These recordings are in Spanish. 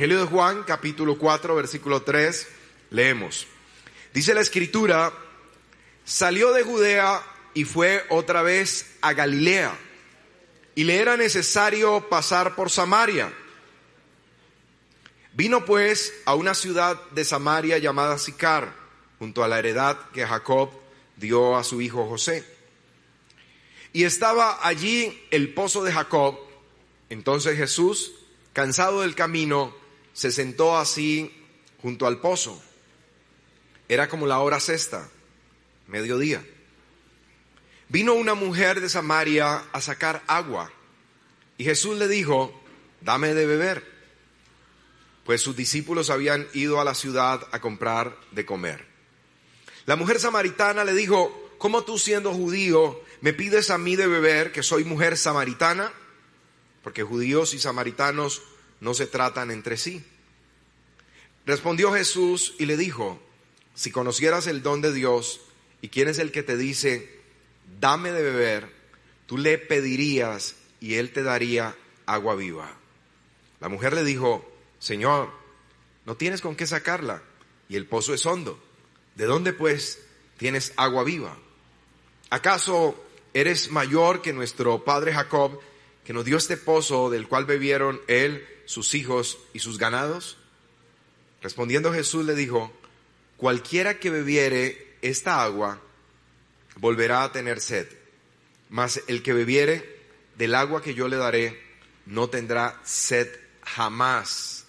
Evangelio de Juan, capítulo 4, versículo 3, leemos. Dice la escritura, salió de Judea y fue otra vez a Galilea, y le era necesario pasar por Samaria. Vino pues a una ciudad de Samaria llamada Sicar, junto a la heredad que Jacob dio a su hijo José. Y estaba allí el pozo de Jacob. Entonces Jesús, cansado del camino, se sentó así junto al pozo. Era como la hora sexta, mediodía. Vino una mujer de Samaria a sacar agua y Jesús le dijo, dame de beber, pues sus discípulos habían ido a la ciudad a comprar de comer. La mujer samaritana le dijo, ¿cómo tú siendo judío me pides a mí de beber que soy mujer samaritana? Porque judíos y samaritanos no se tratan entre sí. Respondió Jesús y le dijo, si conocieras el don de Dios y quién es el que te dice, dame de beber, tú le pedirías y él te daría agua viva. La mujer le dijo, Señor, no tienes con qué sacarla y el pozo es hondo. ¿De dónde pues tienes agua viva? ¿Acaso eres mayor que nuestro padre Jacob, que nos dio este pozo del cual bebieron él, sus hijos y sus ganados? Respondiendo Jesús le dijo, cualquiera que bebiere esta agua volverá a tener sed, mas el que bebiere del agua que yo le daré no tendrá sed jamás,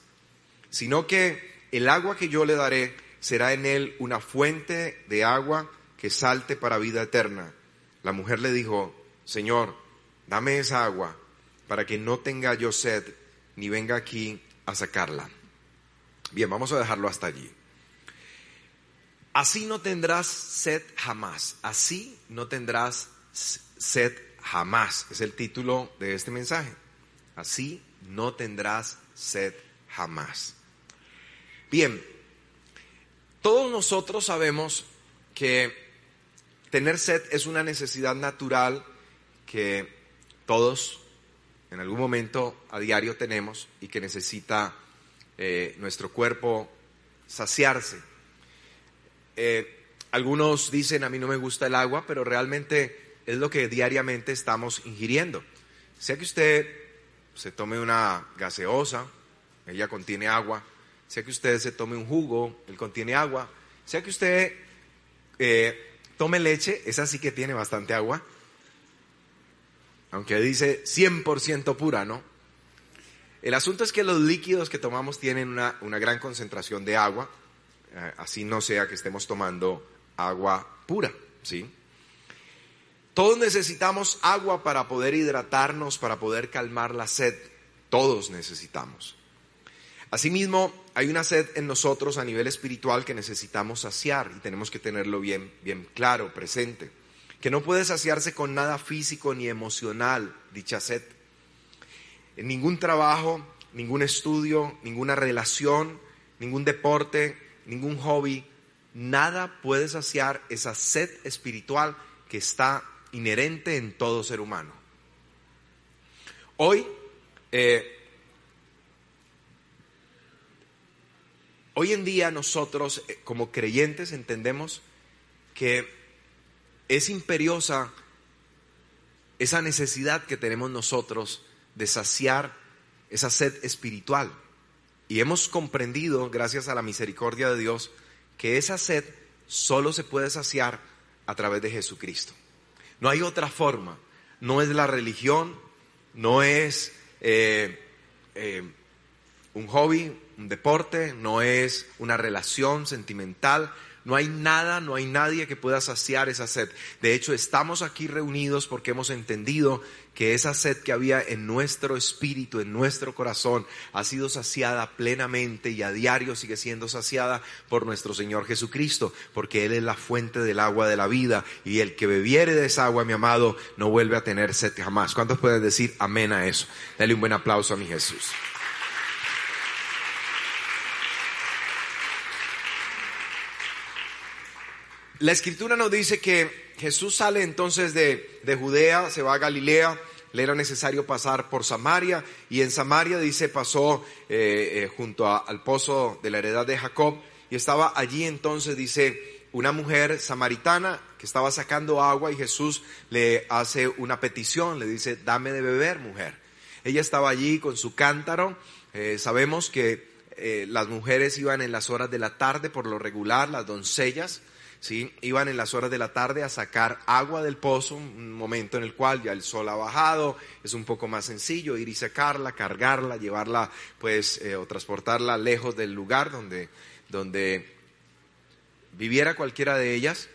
sino que el agua que yo le daré será en él una fuente de agua que salte para vida eterna. La mujer le dijo, Señor, dame esa agua para que no tenga yo sed ni venga aquí a sacarla. Bien, vamos a dejarlo hasta allí. Así no tendrás sed jamás. Así no tendrás sed jamás. Es el título de este mensaje. Así no tendrás sed jamás. Bien, todos nosotros sabemos que tener sed es una necesidad natural que todos en algún momento a diario tenemos y que necesita eh, nuestro cuerpo saciarse. Eh, algunos dicen, a mí no me gusta el agua, pero realmente es lo que diariamente estamos ingiriendo. Sea que usted se tome una gaseosa, ella contiene agua, sea que usted se tome un jugo, él contiene agua, sea que usted eh, tome leche, esa sí que tiene bastante agua, aunque dice 100% pura, ¿no? El asunto es que los líquidos que tomamos tienen una, gran concentración de agua, eh, así no sea que estemos tomando agua pura, ¿sí? Todos necesitamos agua para poder hidratarnos, para poder calmar la sed. Todos necesitamos. Asimismo, hay una sed en nosotros a nivel espiritual que necesitamos saciar y tenemos que tenerlo bien, bien claro, presente. Que no puede saciarse con nada físico ni emocional, dicha sed. En ningún trabajo, ningún estudio, ninguna relación, ningún deporte, ningún hobby, nada puede saciar esa sed espiritual que está inherente en todo ser humano. Hoy, eh, hoy en día nosotros eh, como creyentes entendemos que es imperiosa esa necesidad que tenemos nosotros de saciar esa sed espiritual. Y hemos comprendido, gracias a la misericordia de Dios, que esa sed solo se puede saciar a través de Jesucristo. No hay otra forma. No es la religión, no es eh, eh, un hobby, un deporte, no es una relación sentimental, no hay nada, no hay nadie que pueda saciar esa sed. De hecho, estamos aquí reunidos porque hemos entendido que esa sed que había en nuestro espíritu, en nuestro corazón, ha sido saciada plenamente y a diario sigue siendo saciada por nuestro Señor Jesucristo, porque Él es la fuente del agua de la vida y el que bebiere de esa agua, mi amado, no vuelve a tener sed jamás. ¿Cuántos pueden decir amén a eso? Dale un buen aplauso a mi Jesús. La escritura nos dice que Jesús sale entonces de, de, Judea, se va a Galilea, le era necesario pasar por Samaria y en Samaria dice pasó eh, eh, junto al pozo de la heredad de Jacob y estaba allí entonces dice una mujer samaritana que estaba sacando agua y Jesús le hace una petición, le dice dame de beber mujer. Ella estaba allí con su cántaro, eh, sabemos que las mujeres iban en las horas de la tarde por lo regular, las doncellas, ¿sí? Iban en las horas de la tarde a sacar agua del pozo, un momento en el cual ya el sol ha bajado, es un poco más sencillo ir y sacarla, cargarla, llevarla, pues, eh, o transportarla lejos del lugar donde, donde viviera cualquiera de ellas.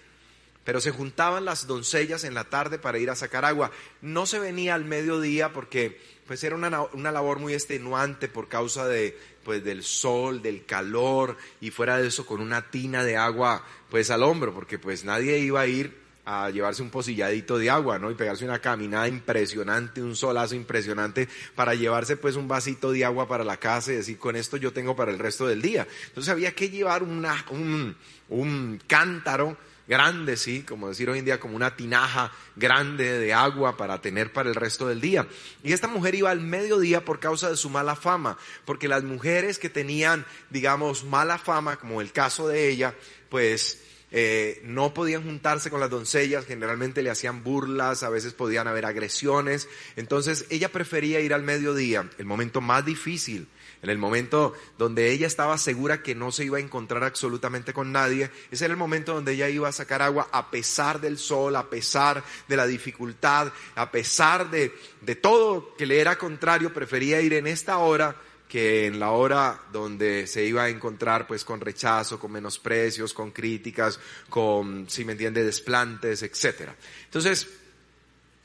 Pero se juntaban las doncellas en la tarde para ir a sacar agua. No se venía al mediodía porque pues era una, una labor muy extenuante por causa de, pues del sol, del calor y fuera de eso con una tina de agua pues al hombro, porque pues nadie iba a ir a llevarse un pocilladito de agua, ¿no? Y pegarse una caminada impresionante, un solazo impresionante para llevarse pues un vasito de agua para la casa y decir, con esto yo tengo para el resto del día. Entonces había que llevar una, un, un cántaro grande, sí, como decir hoy en día, como una tinaja grande de agua para tener para el resto del día. Y esta mujer iba al mediodía por causa de su mala fama, porque las mujeres que tenían, digamos, mala fama, como el caso de ella, pues eh, no podían juntarse con las doncellas, generalmente le hacían burlas, a veces podían haber agresiones. Entonces ella prefería ir al mediodía, el momento más difícil, en el momento donde ella estaba segura que no se iba a encontrar absolutamente con nadie. Ese era el momento donde ella iba a sacar agua a pesar del sol, a pesar de la dificultad, a pesar de, de todo que le era contrario, prefería ir en esta hora que en la hora donde se iba a encontrar pues con rechazo, con menosprecios, con críticas, con, si me entiende, desplantes, etcétera. Entonces,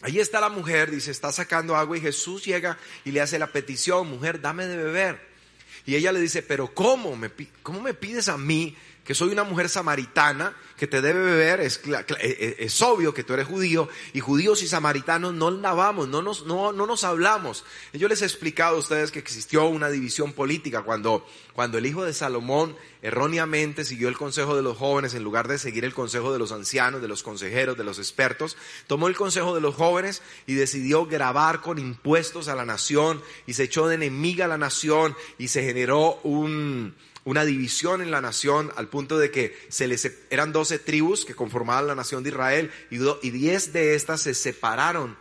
ahí está la mujer, dice, está sacando agua y Jesús llega y le hace la petición, mujer, dame de beber. Y ella le dice, pero ¿cómo me, cómo me pides a mí que soy una mujer samaritana que te debe beber, es, eh, eh, es, obvio que tú eres judío, y judíos y samaritanos no lavamos, no nos, no, no nos hablamos. Yo les he explicado a ustedes que existió una división política cuando, cuando el hijo de Salomón erróneamente siguió el consejo de los jóvenes en lugar de seguir el consejo de los ancianos, de los consejeros, de los expertos, tomó el consejo de los jóvenes y decidió grabar con impuestos a la nación y se echó de enemiga a la nación y se generó un, una división en la nación al punto de que se les, eran doce tribus que conformaban la nación de Israel y, diez de estas se separaron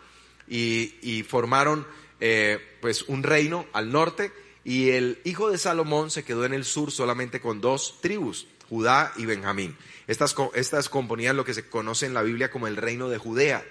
y, y formaron eh, pues un reino al norte y el hijo de Salomón se quedó en el sur solamente con dos tribus, Judá y Benjamín. Estas, estas componían lo que se conoce en la Biblia como el reino de Judea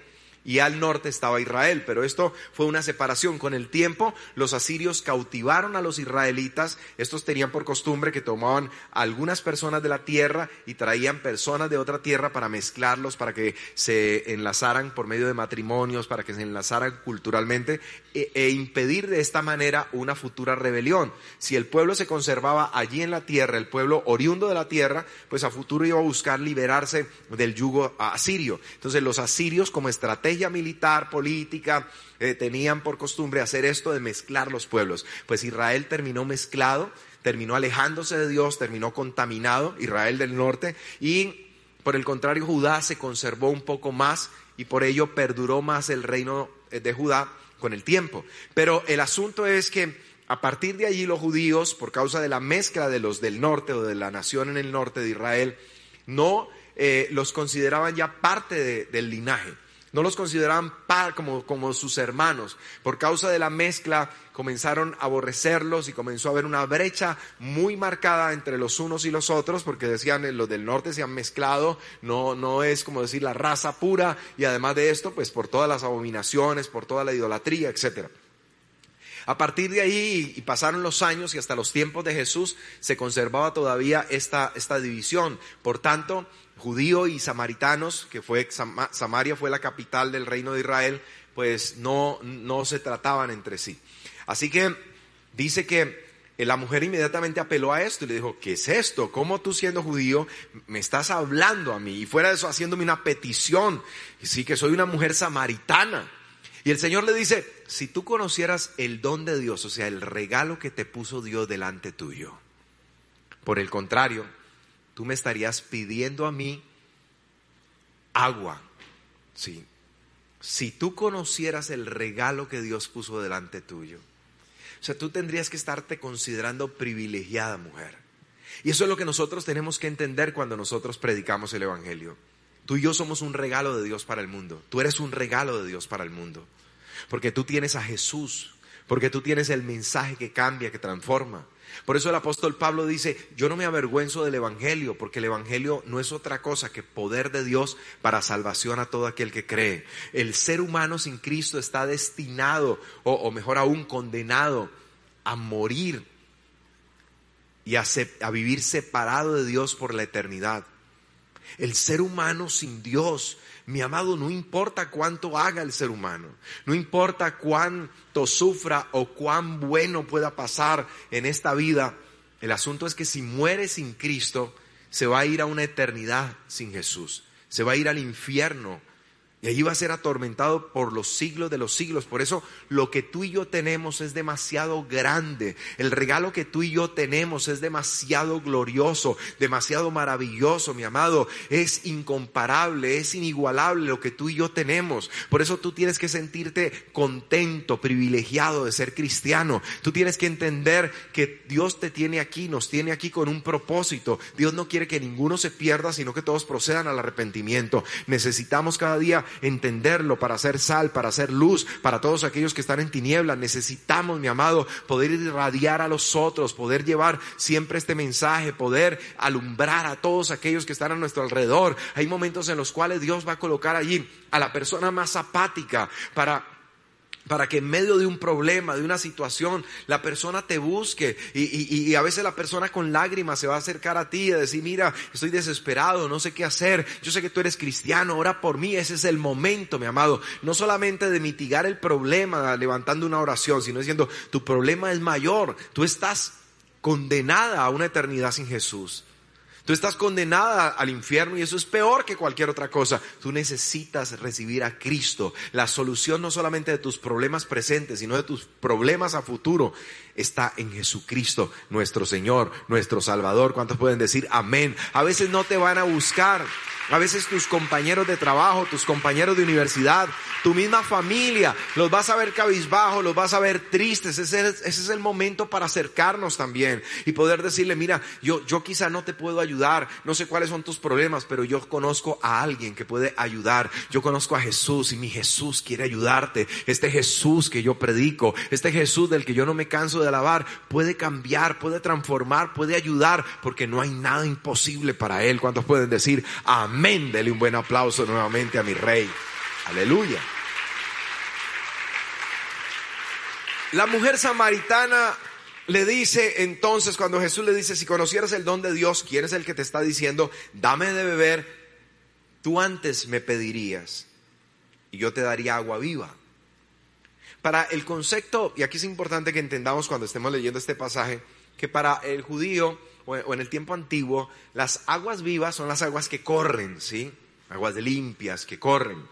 y al norte estaba Israel. Pero esto fue una separación. Con el tiempo, los asirios cautivaron a los israelitas. Estos tenían por costumbre que tomaban algunas personas de la tierra y traían personas de otra tierra para mezclarlos, para que se enlazaran por medio de matrimonios, para que se enlazaran culturalmente e, e impedir de esta manera una futura rebelión. Si el pueblo se conservaba allí en la tierra, el pueblo oriundo de la tierra, pues a futuro iba a buscar liberarse del yugo asirio. Entonces los asirios como estrategia militar, política, eh, tenían por costumbre hacer esto de mezclar los pueblos. Pues Israel terminó mezclado, terminó alejándose de Dios, terminó contaminado, Israel del norte, y por el contrario Judá se conservó un poco más y por ello perduró más el reino eh, de Judá con el tiempo. Pero el asunto es que a partir de allí los judíos, por causa de la mezcla de los del norte o de la nación en el norte de Israel, no eh, los consideraban ya parte del linaje. No los consideraban como, como sus hermanos. Por causa de la mezcla comenzaron a aborrecerlos y comenzó a haber una brecha muy marcada entre los unos y los otros porque decían eh, los del norte se han mezclado, no, no es como decir la raza pura y además de esto pues por todas las abominaciones, por toda la idolatría, etcétera. A partir de ahí, y pasaron los años y hasta los tiempos de Jesús, se conservaba todavía esta, esta división. Por tanto, judío y samaritanos, que fue Samaria fue la capital del reino de Israel, pues no, no se trataban entre sí. Así que dice que la mujer inmediatamente apeló a esto y le dijo, ¿qué es esto? ¿Cómo tú siendo judío me estás hablando a mí? Y fuera de eso haciéndome una petición. Y sí que soy una mujer samaritana. Y el Señor le dice, si tú conocieras el don de Dios, o sea, el regalo que te puso Dios delante tuyo, por el contrario, tú me estarías pidiendo a mí agua. Sí. Si tú conocieras el regalo que Dios puso delante tuyo, o sea, tú tendrías que estarte considerando privilegiada mujer. Y eso es lo que nosotros tenemos que entender cuando nosotros predicamos el Evangelio. Tú y yo somos un regalo de Dios para el mundo. Tú eres un regalo de Dios para el mundo. Porque tú tienes a Jesús. Porque tú tienes el mensaje que cambia, que transforma. Por eso el apóstol Pablo dice, yo no me avergüenzo del Evangelio, porque el Evangelio no es otra cosa que poder de Dios para salvación a todo aquel que cree. El ser humano sin Cristo está destinado, o, mejor aún, condenado a morir y a, a vivir separado de Dios por la eternidad. El ser humano sin Dios mi amado, no importa cuánto haga el ser humano, no importa cuánto sufra o cuán bueno pueda pasar en esta vida, el asunto es que si muere sin Cristo, se va a ir a una eternidad sin Jesús, se va a ir al infierno y allí va a ser atormentado por los siglos de los siglos. Por eso lo que tú y yo tenemos es demasiado grande. El regalo que tú y yo tenemos es demasiado glorioso, demasiado maravilloso, mi amado. Es incomparable, es inigualable lo que tú y yo tenemos. Por eso tú tienes que sentirte contento, privilegiado de ser cristiano. Tú tienes que entender que Dios te tiene aquí, nos tiene aquí con un propósito. Dios no quiere que ninguno se pierda, sino que todos procedan al arrepentimiento. Necesitamos cada día entenderlo, para hacer sal, para hacer luz, para todos aquellos que están en tinieblas. Necesitamos, mi amado, poder irradiar a los otros, poder llevar siempre este mensaje, poder alumbrar a todos aquellos que están a nuestro alrededor. Hay momentos en los cuales Dios va a colocar allí a la persona más apática para para que en medio de un problema, de una situación, la persona te busque y, a veces la persona con lágrimas se va a acercar a ti y decir, mira, estoy desesperado, no sé qué hacer, yo sé que tú eres cristiano, ora por mí, ese es el momento, mi amado, no solamente de mitigar el problema levantando una oración, sino diciendo, tu problema es mayor, tú estás condenada a una eternidad sin Jesús. Tú estás condenada al infierno y eso es peor que cualquier otra cosa. Tú necesitas recibir a Cristo. La solución no solamente de tus problemas presentes, sino de tus problemas a futuro está en Jesucristo, nuestro Señor, nuestro Salvador. ¿Cuántos pueden decir amén? A veces no te van a buscar. A veces tus compañeros de trabajo, tus compañeros de universidad, tu misma familia, los vas a ver cabizbajo, los vas a ver tristes. Ese es, ese es, el momento para acercarnos también y poder decirle, mira, yo, yo quizá no te puedo ayudar, no sé cuáles son tus problemas, pero yo conozco a alguien que puede ayudar. Yo conozco a Jesús y mi Jesús quiere ayudarte. Este Jesús que yo predico, este Jesús del que yo no me canso de alabar, puede cambiar, puede transformar, puede ayudar, porque no hay nada imposible para Él. ¿Cuántos pueden decir? Amén. Dele un buen aplauso nuevamente a mi rey. Aleluya. La mujer samaritana le dice entonces, cuando Jesús le dice, si conocieras el don de Dios, ¿quién es el que te está diciendo, dame de beber? Tú antes me pedirías y yo te daría agua viva. Para el concepto, y aquí es importante que entendamos cuando estemos leyendo este pasaje, que para el judío o en el tiempo antiguo, las aguas vivas son las aguas que corren, ¿sí? Aguas limpias que corren.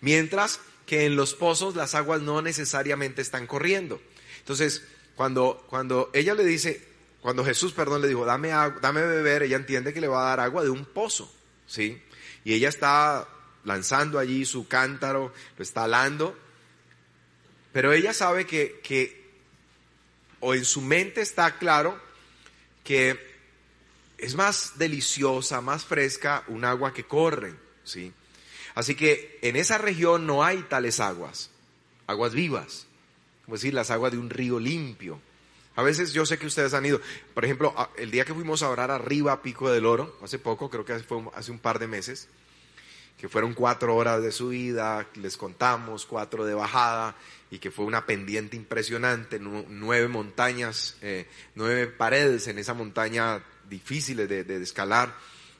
Mientras que en los pozos las aguas no necesariamente están corriendo. Entonces, cuando, cuando ella le dice, cuando Jesús, perdón, le dijo, dame, dame beber, ella entiende que le va a dar agua de un pozo, ¿sí? Y ella está lanzando allí su cántaro, lo está alando, pero ella sabe que, que o en su mente está claro que es más deliciosa, más fresca un agua que corre, ¿sí? Así que en esa región no hay tales aguas, aguas vivas, como decir, las aguas de un río limpio. A veces yo sé que ustedes han ido, por ejemplo, el día que fuimos a orar arriba a Pico del Oro, hace poco, creo que fue hace un par de meses, que fueron cuatro horas de subida, les contamos, cuatro de bajada, y que fue una pendiente impresionante, nueve montañas, eh, nueve paredes en esa montaña difíciles de, de, escalar.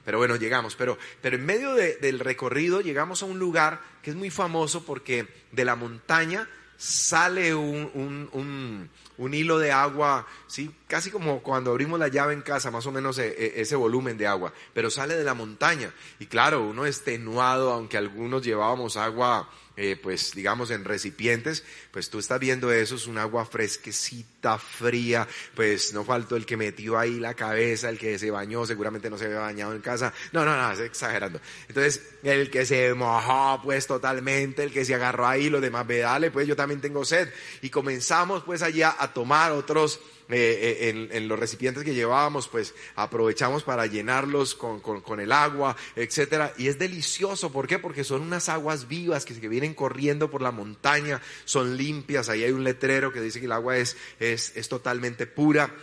Pero bueno, llegamos. Pero, pero en medio del recorrido llegamos a un lugar que es muy famoso porque de la montaña sale un, un, hilo de agua, ¿sí? casi como cuando abrimos la llave en casa, más o menos e, e, ese volumen de agua, pero sale de la montaña. Y claro, uno extenuado, aunque algunos llevábamos agua eh, pues digamos en recipientes, pues tú estás viendo eso, es un agua fresquecita, fría, pues no faltó el que metió ahí la cabeza, el que se bañó, seguramente no se había bañado en casa, no, no, no, es exagerando. Entonces, el que se mojó pues totalmente, el que se agarró ahí, lo demás, ve, dale, pues yo también tengo sed. Y comenzamos pues allá a tomar otros eh, eh, en, los recipientes que llevábamos, pues aprovechamos para llenarlos con, con, el agua, etcétera. Y es delicioso, ¿por qué? Porque son unas aguas vivas que, que vienen corriendo por la montaña, son limpias. Ahí hay un letrero que dice que el agua es, es, es totalmente pura.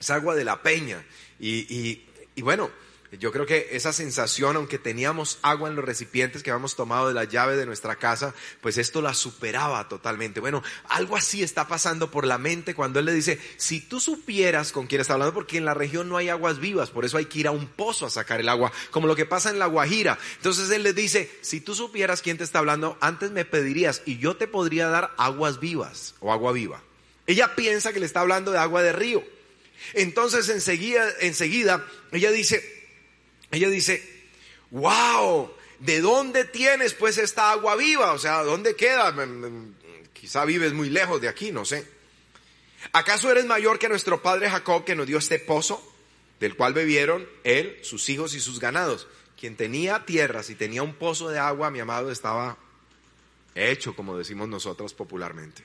Es agua de la peña. y, y, y bueno, yo creo que esa sensación, aunque teníamos agua en los recipientes que habíamos tomado de la llave de nuestra casa, pues esto la superaba totalmente. Bueno, algo así está pasando por la mente cuando él le dice, si tú supieras con quién está hablando, porque en la región no hay aguas vivas, por eso hay que ir a un pozo a sacar el agua, como lo que pasa en la Guajira. Entonces él le dice, si tú supieras quién te está hablando, antes me pedirías y yo te podría dar aguas vivas o agua viva. Ella piensa que le está hablando de agua de río. Entonces enseguida, enseguida ella dice, ella dice, wow, ¿de dónde tienes pues esta agua viva? O sea, ¿dónde queda? Mm, mm, quizá vives muy lejos de aquí, no sé. ¿Acaso eres mayor que nuestro padre Jacob que nos dio este pozo, del cual bebieron él, sus hijos y sus ganados? Quien tenía tierras y tenía un pozo de agua, mi amado, estaba hecho, como decimos nosotros popularmente.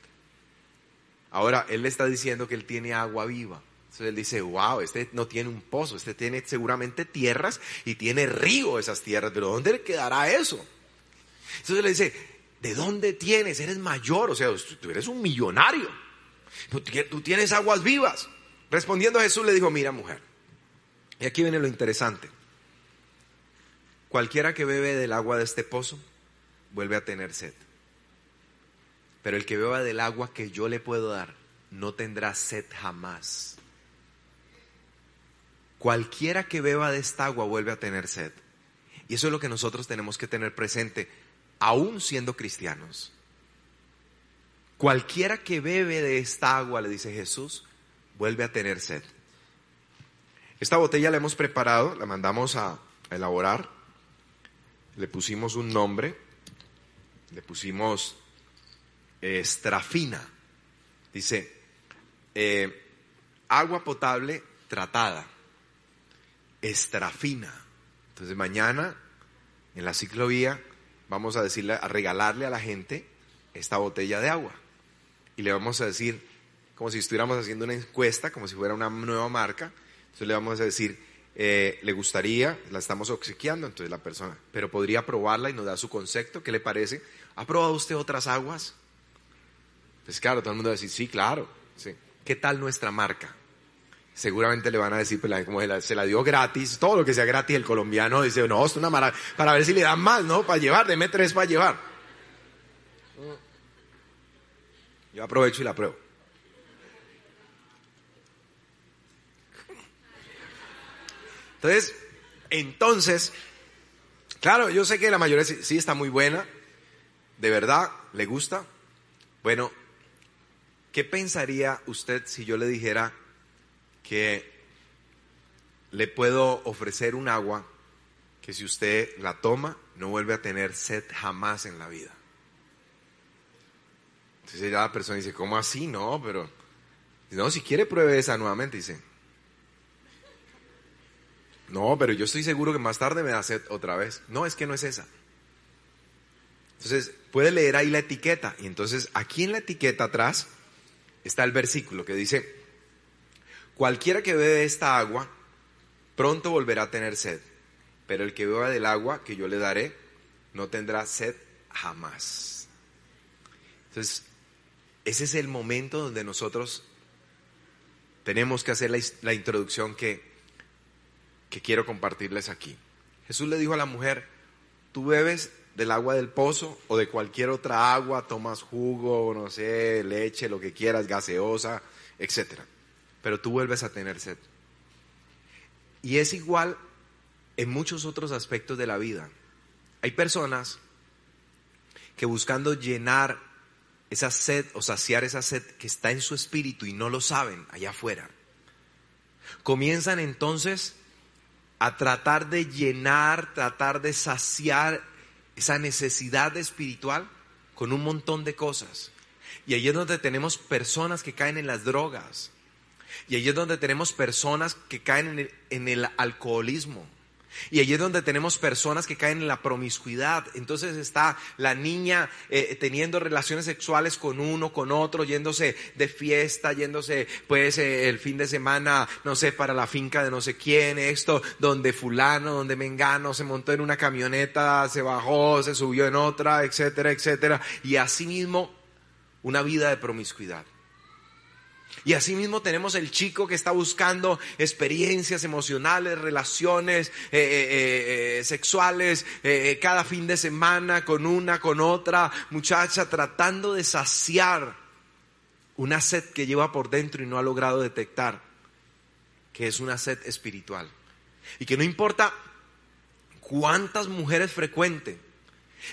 Ahora, él le está diciendo que él tiene agua viva. Entonces él dice, wow, este no tiene un pozo, este tiene seguramente tierras y tiene río esas tierras, pero ¿dónde le quedará eso? Entonces le dice, ¿de dónde tienes? Eres mayor, o sea, tú eres un millonario, tú tienes aguas vivas. Respondiendo a Jesús le dijo, mira mujer, y aquí viene lo interesante, cualquiera que bebe del agua de este pozo vuelve a tener sed, pero el que beba del agua que yo le puedo dar no tendrá sed jamás. Cualquiera que beba de esta agua vuelve a tener sed. Y eso es lo que nosotros tenemos que tener presente, aún siendo cristianos. Cualquiera que bebe de esta agua, le dice Jesús, vuelve a tener sed. Esta botella la hemos preparado, la mandamos a, elaborar, le pusimos un nombre, le pusimos estrafina. Dice, eh, agua potable tratada estrafina. Entonces mañana en la ciclovía vamos a decirle, a regalarle a la gente esta botella de agua. Y le vamos a decir, como si estuviéramos haciendo una encuesta, como si fuera una nueva marca. Entonces le vamos a decir, eh, le gustaría, la estamos obsequiando, entonces la persona, pero podría probarla y nos da su concepto, ¿qué le parece? ¿Ha probado usted otras aguas? Pues claro, todo el mundo va a decir, sí, claro. Sí. ¿Qué tal nuestra marca? Seguramente le van a decir, pues, como se la, dio gratis, todo lo que sea gratis, el colombiano dice, no, es una maravilla, para ver si le dan más, ¿no? Para llevar, deme tres para llevar. Yo aprovecho y la pruebo. Entonces, entonces, claro, yo sé que la mayoría sí está muy buena, de verdad, le gusta. Bueno, ¿qué pensaría usted si yo le dijera que le puedo ofrecer un agua que si usted la toma no vuelve a tener sed jamás en la vida. Entonces ya la persona dice, ¿cómo así? No, pero... No, si quiere pruebe esa nuevamente, dice. No, pero yo estoy seguro que más tarde me da sed otra vez. No, es que no es esa. Entonces, puede leer ahí la etiqueta. Y entonces, aquí en la etiqueta atrás está el versículo que dice, Cualquiera que bebe esta agua, pronto volverá a tener sed, pero el que beba del agua que yo le daré, no tendrá sed jamás. Entonces, ese es el momento donde nosotros tenemos que hacer la, introducción que, que quiero compartirles aquí. Jesús le dijo a la mujer, tú bebes del agua del pozo o de cualquier otra agua, tomas jugo, no sé, leche, lo que quieras, gaseosa, etc. Pero tú vuelves a tener sed. Y es igual en muchos otros aspectos de la vida. Hay personas que buscando llenar esa sed o saciar esa sed que está en su espíritu y no lo saben allá afuera, comienzan entonces a tratar de llenar, tratar de saciar esa necesidad espiritual con un montón de cosas. Y ahí es donde tenemos personas que caen en las drogas. Y ahí es donde tenemos personas que caen en el, en el alcoholismo y allí es donde tenemos personas que caen en la promiscuidad. Entonces está la niña eh, teniendo relaciones sexuales con uno, con otro, yéndose de fiesta, yéndose pues eh, el fin de semana, no sé, para la finca de no sé quién, esto, donde fulano, donde mengano, se montó en una camioneta, se bajó, se subió en otra, etcétera, etcétera. Y asimismo, una vida de promiscuidad. Y asimismo tenemos el chico que está buscando experiencias emocionales, relaciones eh, eh, eh, sexuales cada fin de semana con una, con otra muchacha, tratando de saciar una sed que lleva por dentro y no ha logrado detectar, que es una sed espiritual. Y que no importa cuántas mujeres frecuente,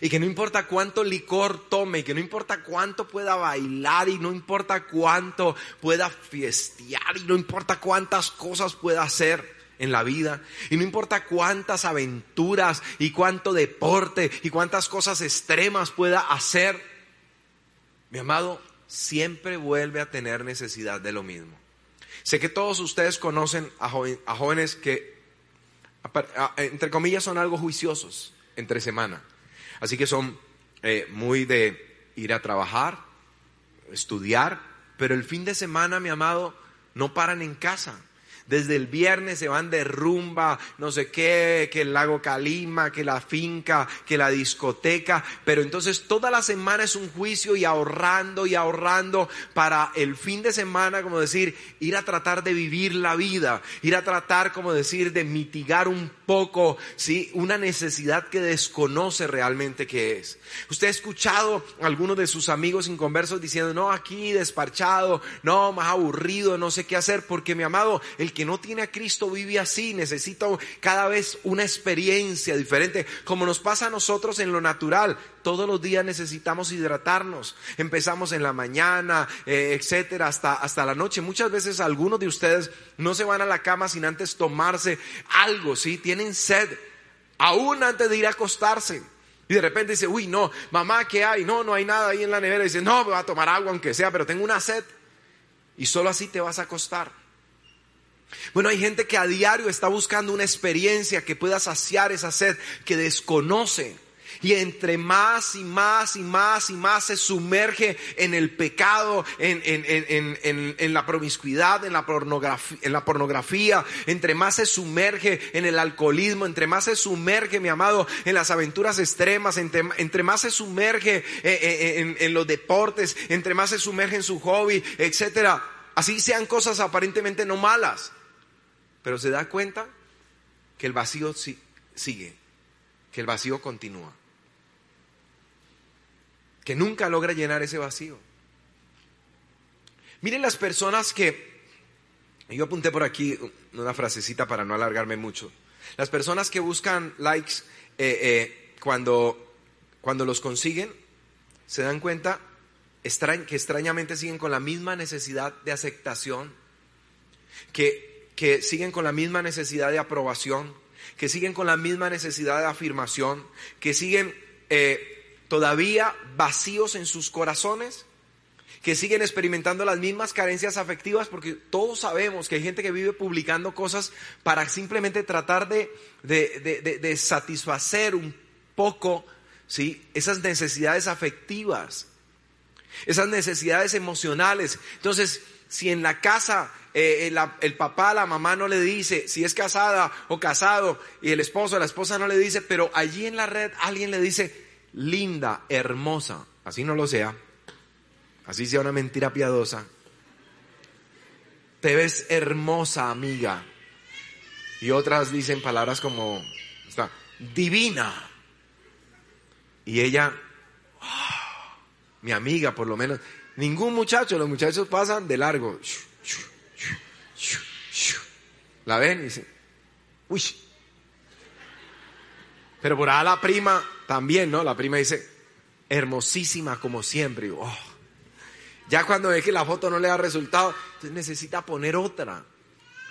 y que no importa cuánto licor tome, y que no importa cuánto pueda bailar, y no importa cuánto pueda fiestear, y no importa cuántas cosas pueda hacer en la vida, y no importa cuántas aventuras, y cuánto deporte, y cuántas cosas extremas pueda hacer, mi amado, siempre vuelve a tener necesidad de lo mismo. Sé que todos ustedes conocen a, jóvenes que, entre comillas, son algo juiciosos entre semana Así que son eh, muy de ir a trabajar, estudiar, pero el fin de semana, mi amado, no paran en casa. Desde el viernes se van de rumba, no sé qué, que el lago Calima, que la finca, que la discoteca. Pero entonces toda la semana es un juicio y ahorrando y ahorrando para el fin de semana, como decir, ir a tratar de vivir la vida, ir a tratar, como decir, de mitigar un poco, ¿sí? Una necesidad que desconoce realmente qué es. Usted ha escuchado a algunos de sus amigos inconversos diciendo, no, aquí desparchado, no, más aburrido, no sé qué hacer, porque mi amado, el que no tiene a Cristo vive así, necesita cada vez una experiencia diferente, como nos pasa a nosotros en lo natural. Todos los días necesitamos hidratarnos. Empezamos en la mañana, eh, etcétera, hasta, hasta la noche. Muchas veces algunos de ustedes no se van a la cama sin antes tomarse algo, ¿sí? Tienen sed, aún antes de ir a acostarse. Y de repente dice, uy, no, mamá, ¿qué hay? No, no hay nada ahí en la nevera. dice, no, me voy a tomar agua aunque sea, pero tengo una sed. Y solo así te vas a acostar. Bueno, hay gente que a diario está buscando una experiencia que pueda saciar esa sed que desconoce. Y entre más y más y más y más se sumerge en el pecado, en, la promiscuidad, en la, pornografía, en la pornografía, entre más se sumerge en el alcoholismo, entre más se sumerge, mi amado, en las aventuras extremas, entre, más se sumerge eh, eh, en, los deportes, entre más se sumerge en su hobby, etcétera. Así sean cosas aparentemente no malas. Pero se da cuenta que el vacío sigue, que el vacío continúa que nunca logra llenar ese vacío. Miren las personas que, yo apunté por aquí una frasecita para no alargarme mucho, las personas que buscan likes eh, eh, cuando, cuando los consiguen, se dan cuenta que extrañamente siguen con la misma necesidad de aceptación, que, que siguen con la misma necesidad de aprobación, que siguen con la misma necesidad de afirmación, que siguen eh, todavía vacíos en sus corazones, que siguen experimentando las mismas carencias afectivas, porque todos sabemos que hay gente que vive publicando cosas para simplemente tratar de, de, satisfacer un poco ¿sí? esas necesidades afectivas, esas necesidades emocionales. Entonces, si en la casa eh, el, el, papá, la mamá no le dice si es casada o casado, y el esposo, la esposa no le dice, pero allí en la red alguien le dice, linda, hermosa, así no lo sea, así sea una mentira piadosa, te ves hermosa, amiga. Y otras dicen palabras como, está, divina. Y ella, ah, mi amiga por lo menos, ningún muchacho, los muchachos pasan de largo. La ven y dicen, uy. Pero por ahí la prima también, ¿no? La prima dice, hermosísima como siempre. Oh. Ya cuando ve que la foto no le da resultado, entonces necesita poner otra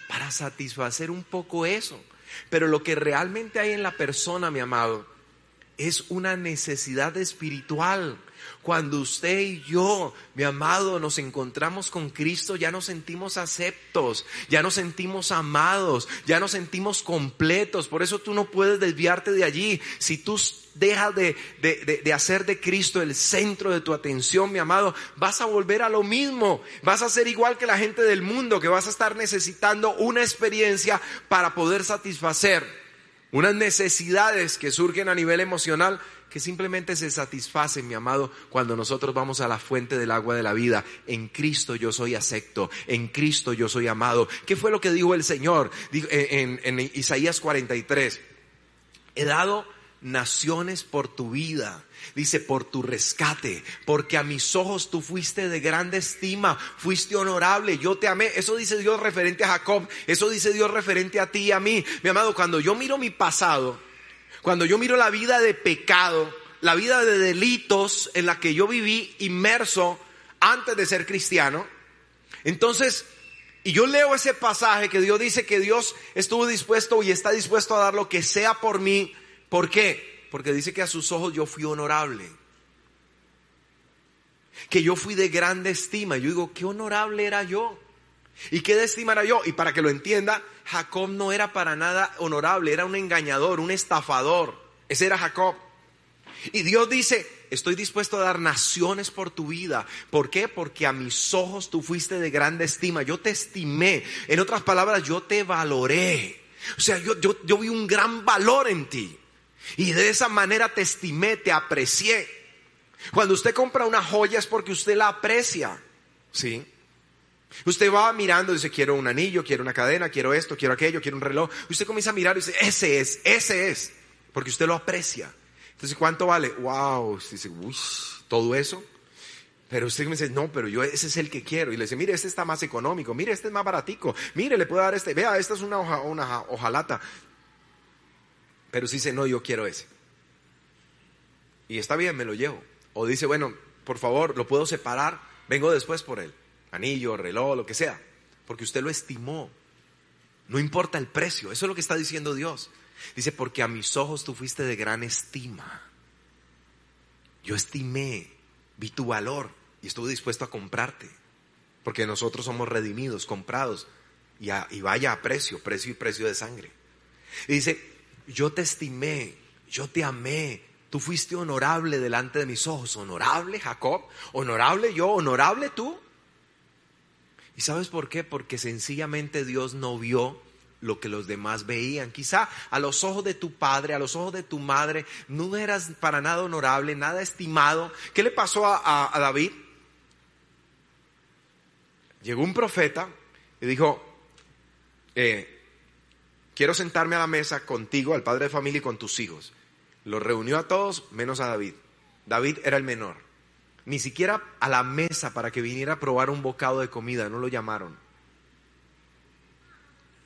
para satisfacer un poco eso. Pero lo que realmente hay en la persona, mi amado, es una necesidad espiritual. Cuando usted y yo, mi amado, nos encontramos con Cristo, ya nos sentimos aceptos, ya nos sentimos amados, ya nos sentimos completos. Por eso tú no puedes desviarte de allí. Si tú dejas de, de, hacer de Cristo el centro de tu atención, mi amado, vas a volver a lo mismo. Vas a ser igual que la gente del mundo, que vas a estar necesitando una experiencia para poder satisfacer unas necesidades que surgen a nivel emocional que simplemente se satisfacen, mi amado, cuando nosotros vamos a la fuente del agua de la vida. En Cristo yo soy acepto, en Cristo yo soy amado. ¿Qué fue lo que dijo el Señor en, en Isaías 43? He dado naciones por tu vida. Dice, por tu rescate, porque a mis ojos tú fuiste de grande estima, fuiste honorable, yo te amé. Eso dice Dios referente a Jacob, eso dice Dios referente a ti y a mí. Mi amado, cuando yo miro mi pasado, cuando yo miro la vida de pecado, la vida de delitos en la que yo viví inmerso antes de ser cristiano, entonces, y yo leo ese pasaje que Dios dice que Dios estuvo dispuesto y está dispuesto a dar lo que sea por mí. ¿Por qué? Porque dice que a sus ojos yo fui honorable. Que yo fui de grande estima. Yo digo, qué honorable era yo. ¿Y qué de estima era yo? Y para que lo entienda, Jacob no era para nada honorable, era un engañador, un estafador. Ese era Jacob. Y Dios dice, estoy dispuesto a dar naciones por tu vida. ¿Por qué? Porque a mis ojos tú fuiste de grande estima. Yo te estimé. En otras palabras, yo te valoré. O sea, yo, yo, yo vi un gran valor en ti. Y de esa manera te estimé, te aprecié. Cuando usted compra una joya es porque usted la aprecia. ¿Sí? Usted va mirando y dice, quiero un anillo, quiero una cadena, quiero esto, quiero aquello, quiero un reloj. Usted comienza a mirar y dice, ese es, ese es, porque usted lo aprecia. Entonces, ¿cuánto vale? Wow, dice, uy, todo eso. Pero usted me dice, no, pero yo ese es el que quiero. Y le dice, mire, este está más económico, mire, este es más baratico, mire, le puedo dar este, vea, esta es una, hoja, una hojalata. Pero si dice, no, yo quiero ese. Y está bien, me lo llevo. O dice, bueno, por favor, lo puedo separar, vengo después por él anillo, reloj, lo que sea, porque usted lo estimó. No importa el precio, eso es lo que está diciendo Dios. Dice, porque a mis ojos tú fuiste de gran estima. Yo estimé, vi tu valor y estuve dispuesto a comprarte. Porque nosotros somos redimidos, comprados. Y, y vaya a precio, precio y precio de sangre. Y dice, yo te estimé, yo te amé, tú fuiste honorable delante de mis ojos. Honorable Jacob, honorable yo, honorable tú. ¿Y sabes por qué? Porque sencillamente Dios no vio lo que los demás veían. Quizá a los ojos de tu padre, a los ojos de tu madre, no eras para nada honorable, nada estimado. ¿Qué le pasó a, David? Llegó un profeta y dijo, eh, quiero sentarme a la mesa contigo, al padre de familia y con tus hijos. Los reunió a todos menos a David. David era el menor. Ni siquiera a la mesa para que viniera a probar un bocado de comida, no lo llamaron.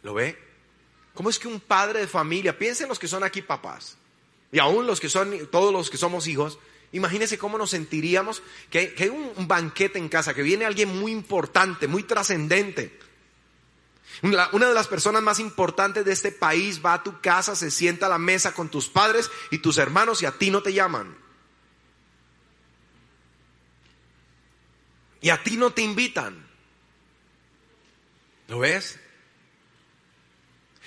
¿Lo ve? ¿Cómo es que un padre de familia, piensen los que son aquí papás, y aún los que son, todos los que somos hijos, imagínense cómo nos sentiríamos que, hay un, banquete en casa, que viene alguien muy importante, muy trascendente. Una de las personas más importantes de este país va a tu casa, se sienta a la mesa con tus padres y tus hermanos y a ti no te llaman. Y a ti no te invitan. ¿Lo ves?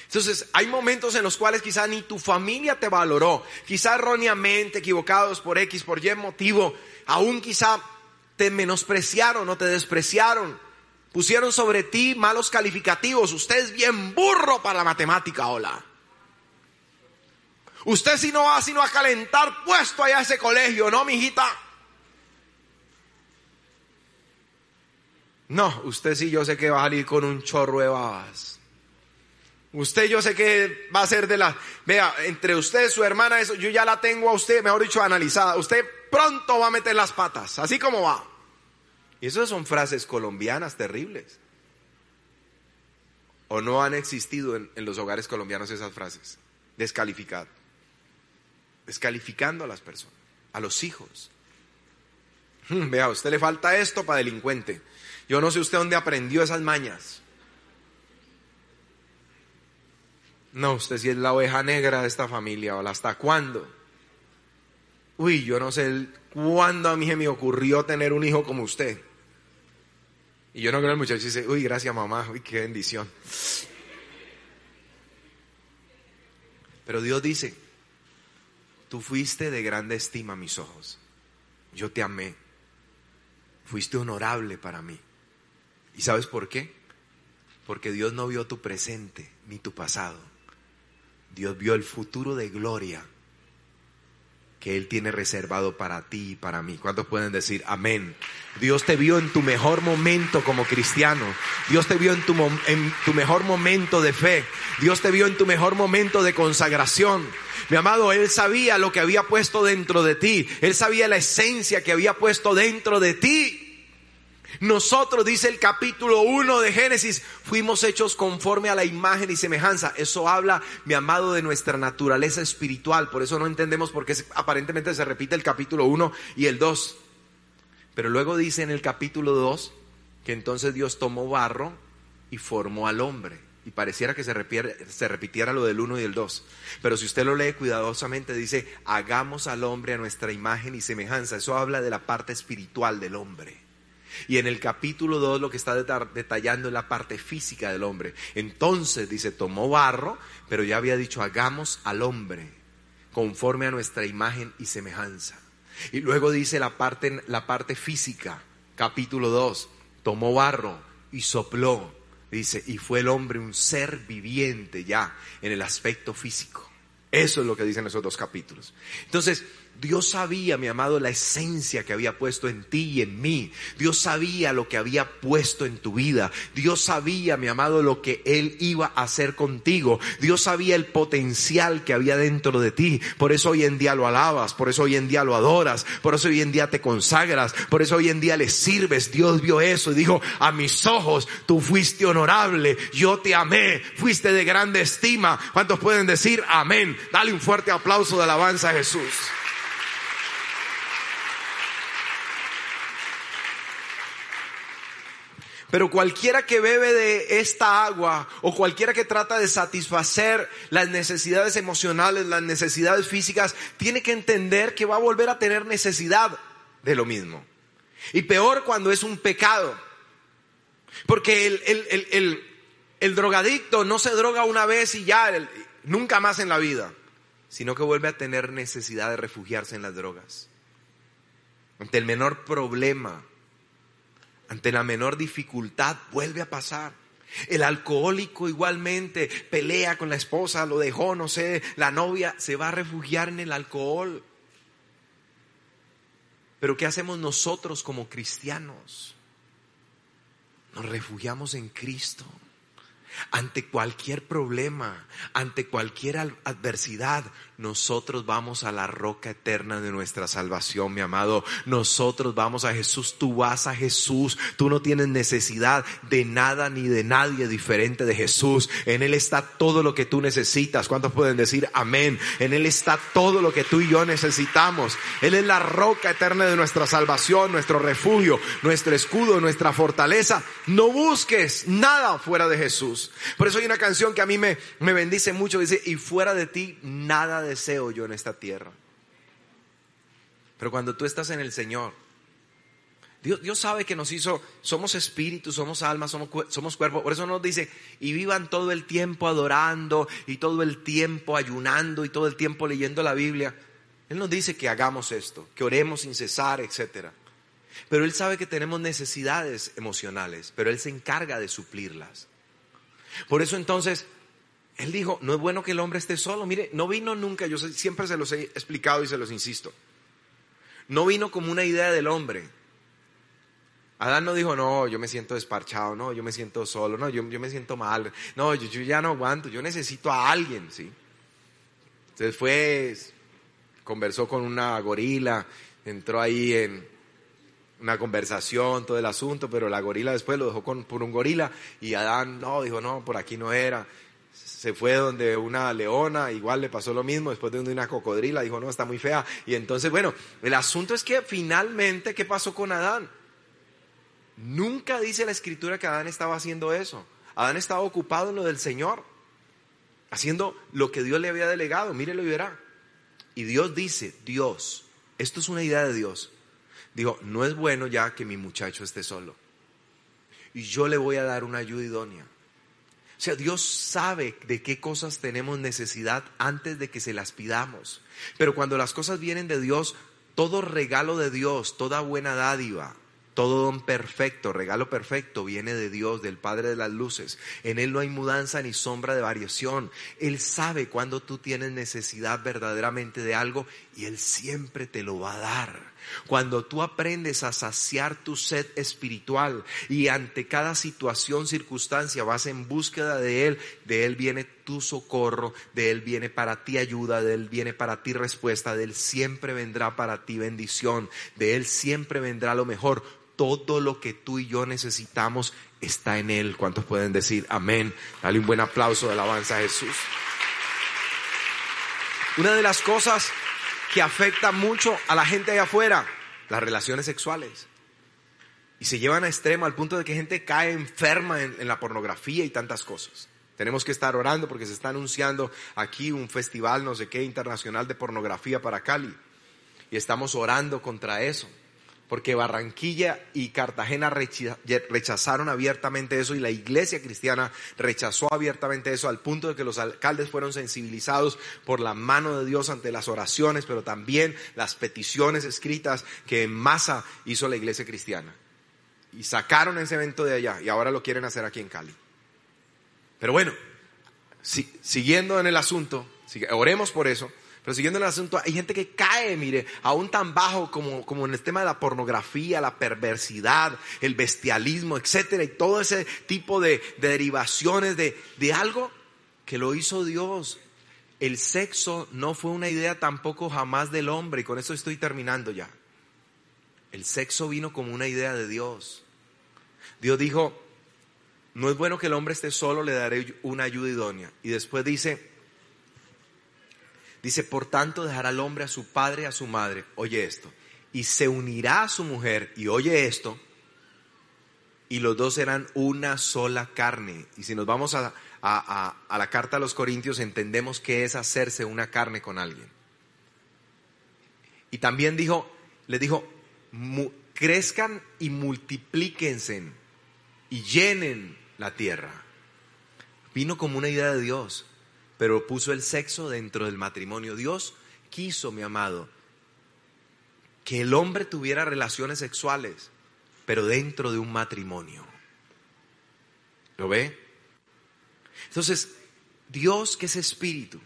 Entonces, hay momentos en los cuales quizá ni tu familia te valoró, quizá erróneamente, equivocados por X, por Y motivo, aún quizá te menospreciaron o te despreciaron, pusieron sobre ti malos calificativos, usted es bien burro para la matemática, hola. Usted si no va sino a calentar puesto allá a ese colegio, ¿no, mijita? No, usted sí, yo sé que va a salir con un chorro de babas. Usted yo sé que va a ser de la, vea, entre usted, su hermana, eso, yo ya la tengo a usted, mejor dicho, analizada. Usted pronto va a meter las patas, así como va. Y esas son frases colombianas terribles. ¿O no han existido en, en los hogares colombianos esas frases? Descalificar. Descalificando a las personas, a los hijos. Vea, a usted le falta esto para delincuente. Yo no sé usted dónde aprendió esas mañas. No, usted si es la oveja negra de esta familia, o hasta cuándo. Uy, yo no sé cuándo a mí se me ocurrió tener un hijo como usted. Y yo no creo que el muchacho dice, uy, gracias mamá, uy, qué bendición. Pero Dios dice, tú fuiste de grande estima a mis ojos. Yo te amé. Fuiste honorable para mí. ¿Y sabes por qué? Porque Dios no vio tu presente ni tu pasado. Dios vio el futuro de gloria que Él tiene reservado para ti y para mí. ¿Cuántos pueden decir amén? Dios te vio en tu mejor momento como cristiano. Dios te vio en tu, en tu mejor momento de fe. Dios te vio en tu mejor momento de consagración. Mi amado, Él sabía lo que había puesto dentro de ti. Él sabía la esencia que había puesto dentro de ti. Nosotros, dice el capítulo 1 de Génesis, fuimos hechos conforme a la imagen y semejanza. Eso habla, mi amado, de nuestra naturaleza espiritual. Por eso no entendemos por qué aparentemente se repite el capítulo 1 y el 2. Pero luego dice en el capítulo 2 que entonces Dios tomó barro y formó al hombre. Y pareciera que se repitiera, se repitiera lo del 1 y el 2. Pero si usted lo lee cuidadosamente, dice, hagamos al hombre a nuestra imagen y semejanza. Eso habla de la parte espiritual del hombre. Y en el capítulo 2 lo que está detallando es la parte física del hombre. Entonces dice, tomó barro, pero ya había dicho, hagamos al hombre conforme a nuestra imagen y semejanza. Y luego dice la parte, la parte física, capítulo 2, tomó barro y sopló. Dice, y fue el hombre un ser viviente ya en el aspecto físico. Eso es lo que dicen esos dos capítulos. Entonces, Dios sabía, mi amado, la esencia que había puesto en ti y en mí. Dios sabía lo que había puesto en tu vida. Dios sabía, mi amado, lo que Él iba a hacer contigo. Dios sabía el potencial que había dentro de ti. Por eso hoy en día lo alabas, por eso hoy en día lo adoras, por eso hoy en día te consagras, por eso hoy en día le sirves. Dios vio eso y dijo, a mis ojos tú fuiste honorable, yo te amé, fuiste de grande estima. ¿Cuántos pueden decir amén? Dale un fuerte aplauso de alabanza a Jesús. Pero cualquiera que bebe de esta agua o cualquiera que trata de satisfacer las necesidades emocionales, las necesidades físicas, tiene que entender que va a volver a tener necesidad de lo mismo. Y peor cuando es un pecado. Porque el, drogadicto no se droga una vez y ya, nunca más en la vida, sino que vuelve a tener necesidad de refugiarse en las drogas. Ante el menor problema, ante la menor dificultad, vuelve a pasar. El alcohólico igualmente pelea con la esposa, lo dejó, no sé, la novia se va a refugiar en el alcohol. Pero ¿qué hacemos nosotros como cristianos? Nos refugiamos en Cristo. Ante cualquier problema, ante cualquier adversidad, nosotros vamos a la roca eterna de nuestra salvación, mi amado. Nosotros vamos a Jesús, tú vas a Jesús. Tú no tienes necesidad de nada ni de nadie diferente de Jesús. En Él está todo lo que tú necesitas. ¿Cuántos pueden decir amén? En Él está todo lo que tú y yo necesitamos. Él es la roca eterna de nuestra salvación, nuestro refugio, nuestro escudo, nuestra fortaleza. No busques nada fuera de Jesús. Por eso hay una canción que a mí me, me bendice mucho. Dice, y fuera de ti nada de deseo yo en esta tierra. Pero cuando tú estás en el Señor, Dios, Dios sabe que nos hizo, somos espíritus, somos almas, somos, somos cuerpo. Por eso nos dice, y vivan todo el tiempo adorando, y todo el tiempo ayunando, y todo el tiempo leyendo la Biblia. Él nos dice que hagamos esto, que oremos sin cesar, etc. Pero Él sabe que tenemos necesidades emocionales, pero Él se encarga de suplirlas. Por eso entonces él dijo, no es bueno que el hombre esté solo. Mire, no vino nunca, yo siempre se los he explicado y se los insisto. No vino como una idea del hombre. Adán no dijo, no, yo me siento desparchado, no, yo me siento solo, no, yo, me siento mal, no, yo, ya no aguanto, yo necesito a alguien, ¿sí? Entonces fue, conversó con una gorila, entró ahí en una conversación, todo el asunto, pero la gorila después lo dejó por un gorila y Adán, no, dijo, no, por aquí no era. Se fue donde una leona, igual le pasó lo mismo, después de donde una cocodrila, dijo, no, está muy fea. Y entonces, bueno, el asunto es que finalmente, ¿qué pasó con Adán? Nunca dice la escritura que Adán estaba haciendo eso. Adán estaba ocupado en lo del Señor, haciendo lo que Dios le había delegado. Mírelo y verá. Y Dios dice, Dios, esto es una idea de Dios. Dijo, no es bueno ya que mi muchacho esté solo. Y yo le voy a dar una ayuda idónea. O sea, Dios sabe de qué cosas tenemos necesidad antes de que se las pidamos. Pero cuando las cosas vienen de Dios, todo regalo de Dios, toda buena dádiva, todo don perfecto, regalo perfecto, viene de Dios, del Padre de las Luces. En Él no hay mudanza ni sombra de variación. Él sabe cuando tú tienes necesidad verdaderamente de algo y Él siempre te lo va a dar. Cuando tú aprendes a saciar tu sed espiritual y ante cada situación, circunstancia vas en búsqueda de Él, de Él viene tu socorro, de Él viene para ti ayuda, de Él viene para ti respuesta, de Él siempre vendrá para ti bendición, de Él siempre vendrá lo mejor todo lo que tú y yo necesitamos está en Él. ¿Cuántos pueden decir amén? Dale un buen aplauso de alabanza a Jesús. Una de las cosas que afecta mucho a la gente allá afuera, las relaciones sexuales. Y se llevan a extremo al punto de que gente cae enferma en, en la pornografía y tantas cosas. Tenemos que estar orando porque se está anunciando aquí un festival, no sé qué, internacional de pornografía para Cali. Y estamos orando contra eso porque Barranquilla y Cartagena rechazaron abiertamente eso y la iglesia cristiana rechazó abiertamente eso al punto de que los alcaldes fueron sensibilizados por la mano de Dios ante las oraciones, pero también las peticiones escritas que en masa hizo la iglesia cristiana. Y sacaron ese evento de allá y ahora lo quieren hacer aquí en Cali. Pero bueno, siguiendo en el asunto, oremos por eso. Pero siguiendo el asunto, hay gente que cae, mire, aún tan bajo como, como en el tema de la pornografía, la perversidad, el bestialismo, etcétera, y todo ese tipo de, derivaciones de, de algo que lo hizo Dios. El sexo no fue una idea tampoco jamás del hombre, y con eso estoy terminando ya. El sexo vino como una idea de Dios. Dios dijo, no es bueno que el hombre esté solo, le daré una ayuda idónea. Y después dice, Dice, por tanto dejará al hombre a su padre y a su madre, oye esto, y se unirá a su mujer, y oye esto, y los dos serán una sola carne. Y si nos vamos a, a, la carta a los Corintios, entendemos que es hacerse una carne con alguien. Y también dijo, le dijo, crezcan y multiplíquense y llenen la tierra. Vino como una idea de Dios pero puso el sexo dentro del matrimonio. Dios quiso, mi amado, que el hombre tuviera relaciones sexuales, pero dentro de un matrimonio. ¿Lo ve? Entonces, Dios que es espíritu,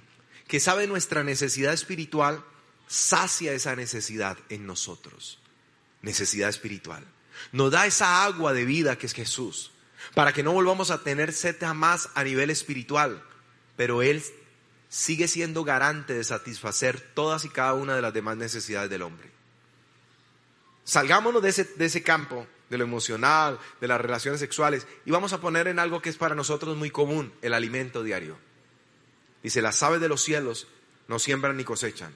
que sabe nuestra necesidad espiritual, sacia esa necesidad en nosotros. Necesidad espiritual. Nos da esa agua de vida que es Jesús, para que no volvamos a tener sed jamás a nivel espiritual, pero Él sigue siendo garante de satisfacer todas y cada una de las demás necesidades del hombre. Salgámonos de ese, de ese campo, de lo emocional, de las relaciones sexuales, y vamos a poner en algo que es para nosotros muy común, el alimento diario. Dice, las aves de los cielos no siembran ni cosechan,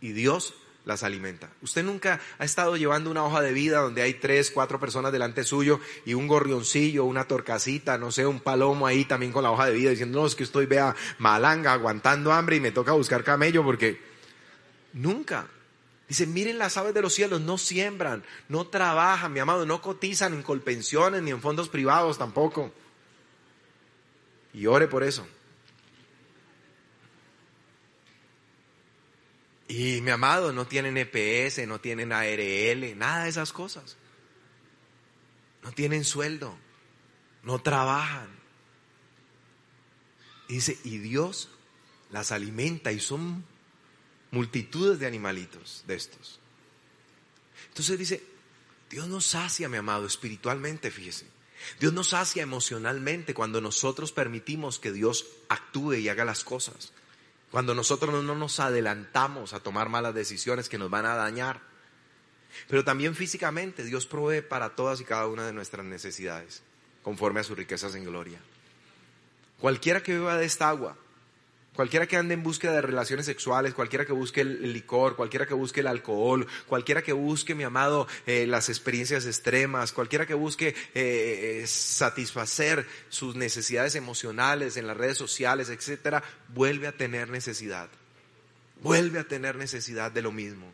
y Dios las alimenta. Usted nunca ha estado llevando una hoja de vida donde hay tres, cuatro personas delante suyo y un gorrioncillo, una torcasita, no sé, un palomo ahí también con la hoja de vida diciendo, no, es que estoy, vea, malanga, aguantando hambre y me toca buscar camello porque nunca. Dice, miren las aves de los cielos, no siembran, no trabajan, mi amado, no cotizan en colpensiones ni en fondos privados tampoco. Y ore por eso. Y mi amado, no tienen EPS, no tienen ARL, nada de esas cosas. No tienen sueldo, no trabajan. dice, y Dios las alimenta y son multitudes de animalitos de estos. Entonces dice, Dios nos sacia, mi amado, espiritualmente, fíjese. Dios nos sacia emocionalmente cuando nosotros permitimos que Dios actúe y haga las cosas. Cuando nosotros no nos adelantamos a tomar malas decisiones que nos van a dañar. Pero también físicamente Dios provee para todas y cada una de nuestras necesidades, conforme a sus riquezas en gloria. Cualquiera que beba de esta agua Cualquiera que ande en búsqueda de relaciones sexuales, cualquiera que busque el licor, cualquiera que busque el alcohol, cualquiera que busque, mi amado, eh, las experiencias extremas, cualquiera que busque eh, eh, satisfacer sus necesidades emocionales en las redes sociales, etcétera, vuelve a tener necesidad. Vuelve a tener necesidad de lo mismo.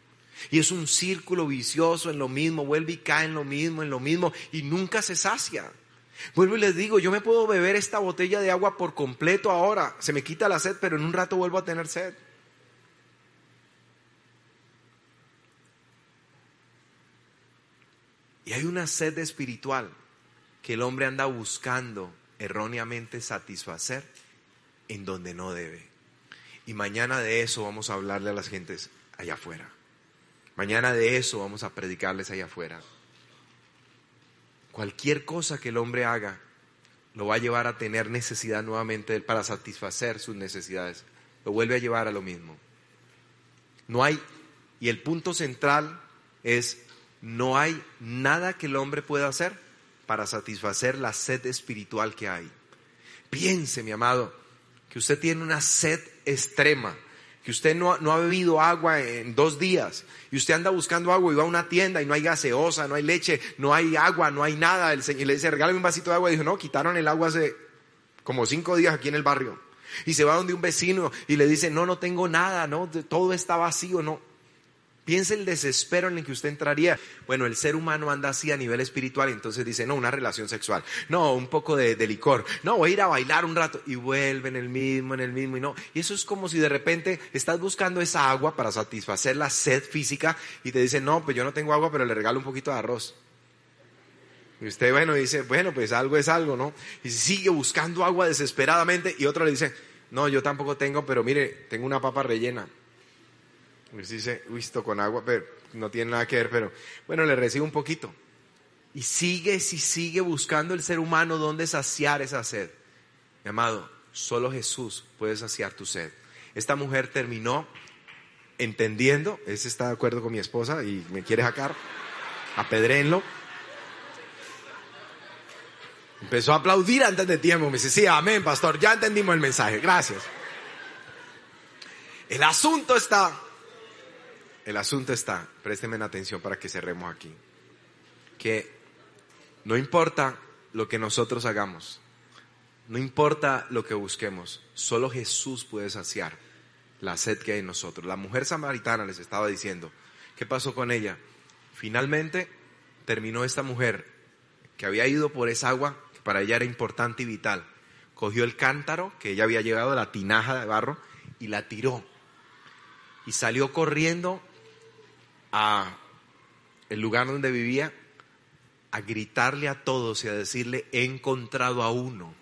Y es un círculo vicioso en lo mismo, vuelve y cae en lo mismo, en lo mismo, y nunca se sacia. Vuelvo y les digo, yo me puedo beber esta botella de agua por completo ahora, se me quita la sed, pero en un rato vuelvo a tener sed. Y hay una sed espiritual que el hombre anda buscando erróneamente satisfacer en donde no debe. Y mañana de eso vamos a hablarle a las gentes allá afuera. Mañana de eso vamos a predicarles allá afuera. Cualquier cosa que el hombre haga lo va a llevar a tener necesidad nuevamente para satisfacer sus necesidades. Lo vuelve a llevar a lo mismo. No hay, y el punto central es, no hay nada que el hombre pueda hacer para satisfacer la sed espiritual que hay. Piense, mi amado, que usted tiene una sed extrema que usted no, no, ha bebido agua en dos días y usted anda buscando agua y va a una tienda y no hay gaseosa, no hay leche, no hay agua, no hay nada. El señor le dice, regálame un vasito de agua. Y dijo, no, quitaron el agua hace como cinco días aquí en el barrio. Y se va donde un vecino y le dice, no, no tengo nada, no, todo está vacío, no. Piense el desespero en el que usted entraría. Bueno, el ser humano anda así a nivel espiritual y entonces dice, no, una relación sexual, no, un poco de, licor, no, voy a ir a bailar un rato y vuelve en el mismo, en el mismo y no. Y eso es como si de repente estás buscando esa agua para satisfacer la sed física y te dice, no, pues yo no tengo agua, pero le regalo un poquito de arroz. Y usted, bueno, dice, bueno, pues algo es algo, ¿no? Y sigue buscando agua desesperadamente y otro le dice, no, yo tampoco tengo, pero mire, tengo una papa rellena. Pues dice, visto con agua, pero no tiene nada que ver, pero bueno, le recibo un poquito. Y sigue, si sigue buscando el ser humano dónde saciar esa sed. Mi amado, solo Jesús puede saciar tu sed. Esta mujer terminó entendiendo, ese está de acuerdo con mi esposa y me quiere sacar, apedréenlo. Empezó a aplaudir antes de tiempo. Me dice, sí, amén, pastor, ya entendimos el mensaje. Gracias. El asunto está el asunto está, présteme atención para que cerremos aquí, que no importa lo que nosotros hagamos, no importa lo que busquemos, solo Jesús puede saciar la sed que hay en nosotros. La mujer samaritana les estaba diciendo, ¿qué pasó con ella? Finalmente terminó esta mujer que había ido por esa agua, que para ella era importante y vital, cogió el cántaro que ella había llevado, la tinaja de barro, y la tiró. Y salió corriendo a el lugar donde vivía a gritarle a todos y a decirle, he encontrado a uno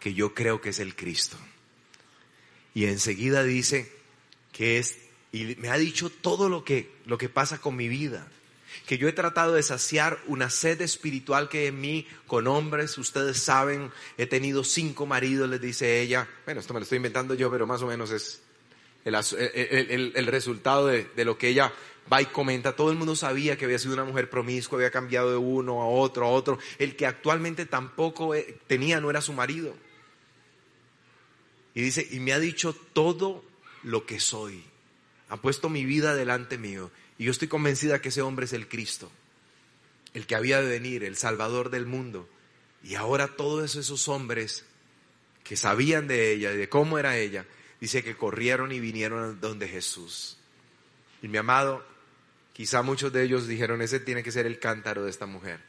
que yo creo que es el Cristo. Y enseguida dice que es, y me ha dicho todo lo que, lo que pasa con mi vida, que yo he tratado de saciar una sed espiritual que en mí con hombres, ustedes saben, he tenido cinco maridos, les dice ella, bueno, esto me lo estoy inventando yo, pero más o menos es el, resultado de, de lo que ella va y comenta, todo el mundo sabía que había sido una mujer promiscua, había cambiado de uno a otro, a otro. El que actualmente tampoco eh, tenía no era su marido. Y dice, y me ha dicho todo lo que soy. Ha puesto mi vida delante mío. Y yo estoy convencida que ese hombre es el Cristo, el que había de venir, el Salvador del mundo. Y ahora todos esos hombres que sabían de ella y de cómo era ella, dice que corrieron y vinieron donde Jesús. Y mi amado, Quizá muchos de ellos dijeron, ese tiene que ser el cántaro de esta mujer,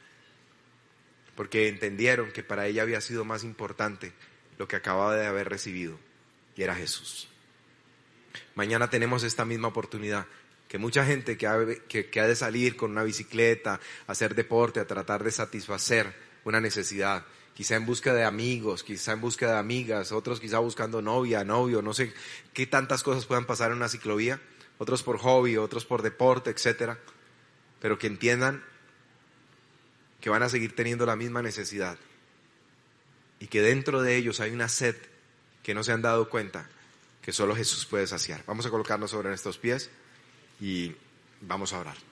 porque entendieron que para ella había sido más importante lo que acababa de haber recibido, y era Jesús. Mañana tenemos esta misma oportunidad, que mucha gente que ha, que, ha de salir con una bicicleta, a hacer deporte, a tratar de satisfacer una necesidad, quizá en busca de amigos, quizá en busca de amigas, otros quizá buscando novia, novio, no sé qué tantas cosas puedan pasar en una ciclovía otros por hobby, otros por deporte, etcétera, pero que entiendan que van a seguir teniendo la misma necesidad y que dentro de ellos hay una sed que no se han dado cuenta que solo Jesús puede saciar. Vamos a colocarnos sobre nuestros pies y vamos a orar.